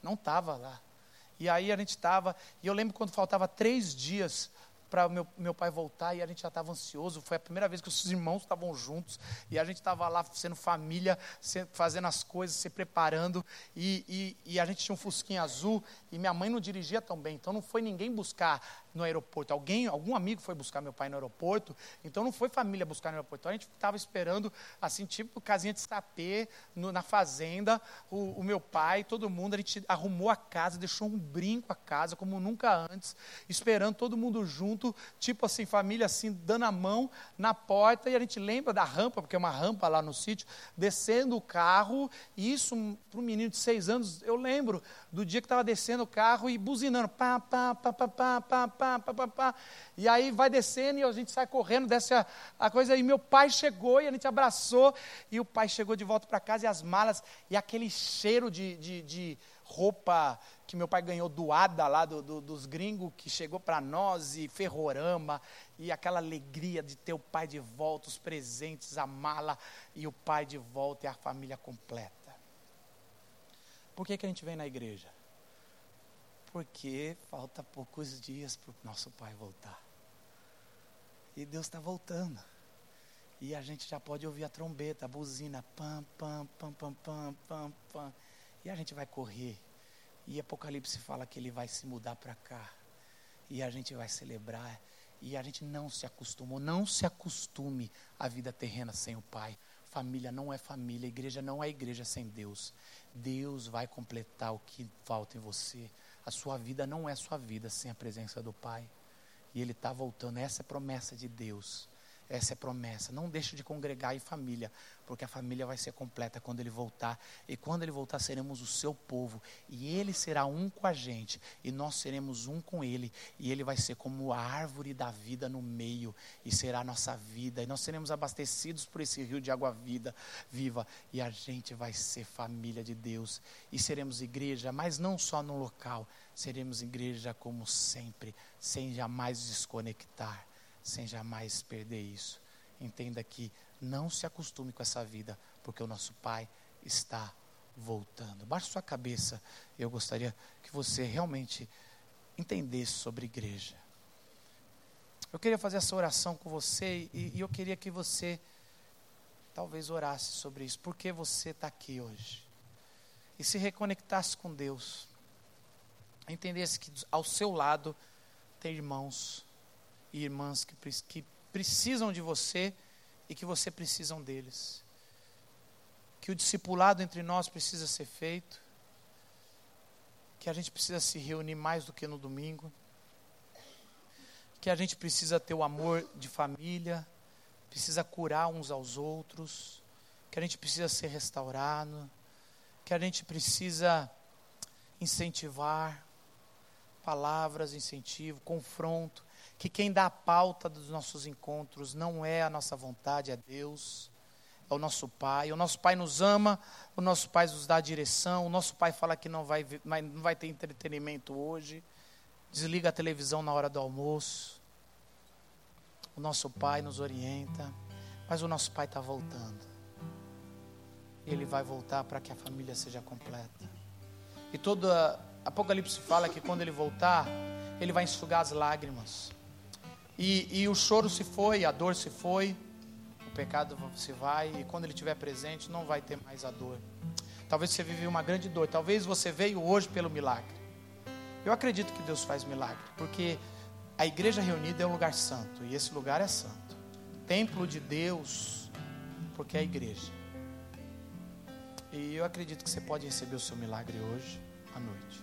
[SPEAKER 1] Não estava lá. E aí a gente estava, e eu lembro quando faltava três dias para meu, meu pai voltar e a gente já estava ansioso. Foi a primeira vez que os irmãos estavam juntos e a gente estava lá sendo família, fazendo as coisas, se preparando. E, e, e, a gente tinha um fusquinha azul e minha mãe não dirigia tão bem, então não foi ninguém buscar no aeroporto. Alguém, algum amigo foi buscar meu pai no aeroporto, então não foi família buscar no aeroporto. Então a gente estava esperando, assim, tipo casinha de sapê, no, na fazenda, o, o, meu pai, todo mundo, a gente arrumou a casa, deixou um brinco a casa, como nunca antes, esperando todo mundo junto, tipo assim, família assim, dando a mão na porta, e a gente lembra da rampa, porque é uma rampa lá no sítio, descendo o carro, e isso, para um menino de seis anos, eu lembro do dia que estava descendo o carro e buzinando, pá, pá, pá, pá, pá, pá, pá, pá, pá, pá. E aí vai descendo e a gente sai correndo, desce a, a coisa. E meu pai chegou e a gente abraçou. E o pai chegou de volta para casa e as malas, e aquele cheiro de, de, de roupa que meu pai ganhou doada lá do, do, dos gringos, que chegou para nós, e ferrorama, e aquela alegria de ter o pai de volta, os presentes, a mala, e o pai de volta e a família completa. Por que, que a gente vem na igreja? Porque falta poucos dias para o nosso pai voltar. E Deus está voltando. E a gente já pode ouvir a trombeta, a buzina, pam, pam, pam, pam, pam, pam, pam. E a gente vai correr. E Apocalipse fala que ele vai se mudar para cá. E a gente vai celebrar. E a gente não se acostumou, não se acostume à vida terrena sem o Pai. Família não é família, igreja não é igreja sem Deus. Deus vai completar o que falta em você. A sua vida não é sua vida sem a presença do Pai. E Ele está voltando. Essa é a promessa de Deus. Essa é promessa. Não deixe de congregar em família, porque a família vai ser completa quando ele voltar. E quando ele voltar, seremos o seu povo. E ele será um com a gente. E nós seremos um com ele. E ele vai ser como a árvore da vida no meio. E será a nossa vida. E nós seremos abastecidos por esse rio de água vida, viva. E a gente vai ser família de Deus. E seremos igreja, mas não só no local. Seremos igreja como sempre, sem jamais desconectar sem jamais perder isso. Entenda que não se acostume com essa vida, porque o nosso Pai está voltando. Baixe sua cabeça. Eu gostaria que você realmente entendesse sobre igreja. Eu queria fazer essa oração com você e, e eu queria que você talvez orasse sobre isso. Por que você está aqui hoje? E se reconectasse com Deus. Entendesse que ao seu lado tem irmãos e irmãs que, que precisam de você e que você precisam deles. Que o discipulado entre nós precisa ser feito, que a gente precisa se reunir mais do que no domingo, que a gente precisa ter o amor de família, precisa curar uns aos outros, que a gente precisa ser restaurado, que a gente precisa incentivar palavras, incentivo, confronto, que quem dá a pauta dos nossos encontros não é a nossa vontade, é Deus, é o nosso Pai. O nosso Pai nos ama, o nosso Pai nos dá a direção, o nosso Pai fala que não vai, não vai ter entretenimento hoje, desliga a televisão na hora do almoço. O nosso Pai nos orienta, mas o nosso Pai está voltando. Ele vai voltar para que a família seja completa. E todo Apocalipse fala que quando ele voltar, ele vai enxugar as lágrimas. E, e o choro se foi, a dor se foi, o pecado se vai, e quando ele estiver presente, não vai ter mais a dor. Talvez você vive uma grande dor, talvez você veio hoje pelo milagre. Eu acredito que Deus faz milagre, porque a igreja reunida é um lugar santo, e esse lugar é santo. Templo de Deus, porque é a igreja. E eu acredito que você pode receber o seu milagre hoje à noite.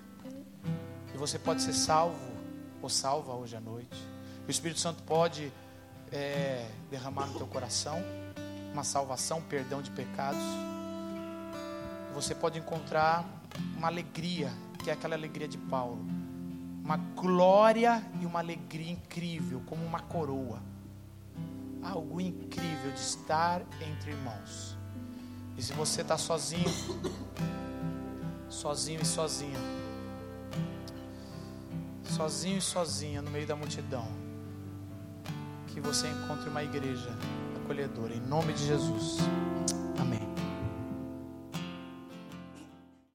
[SPEAKER 1] E você pode ser salvo ou salva hoje à noite. O Espírito Santo pode é, derramar no teu coração uma salvação, perdão de pecados. Você pode encontrar uma alegria, que é aquela alegria de Paulo. Uma glória e uma alegria incrível, como uma coroa. Algo incrível de estar entre irmãos. E se você está sozinho, sozinho e sozinha, sozinho e sozinha no meio da multidão, que você encontre uma igreja acolhedora. Em nome de Jesus. Amém.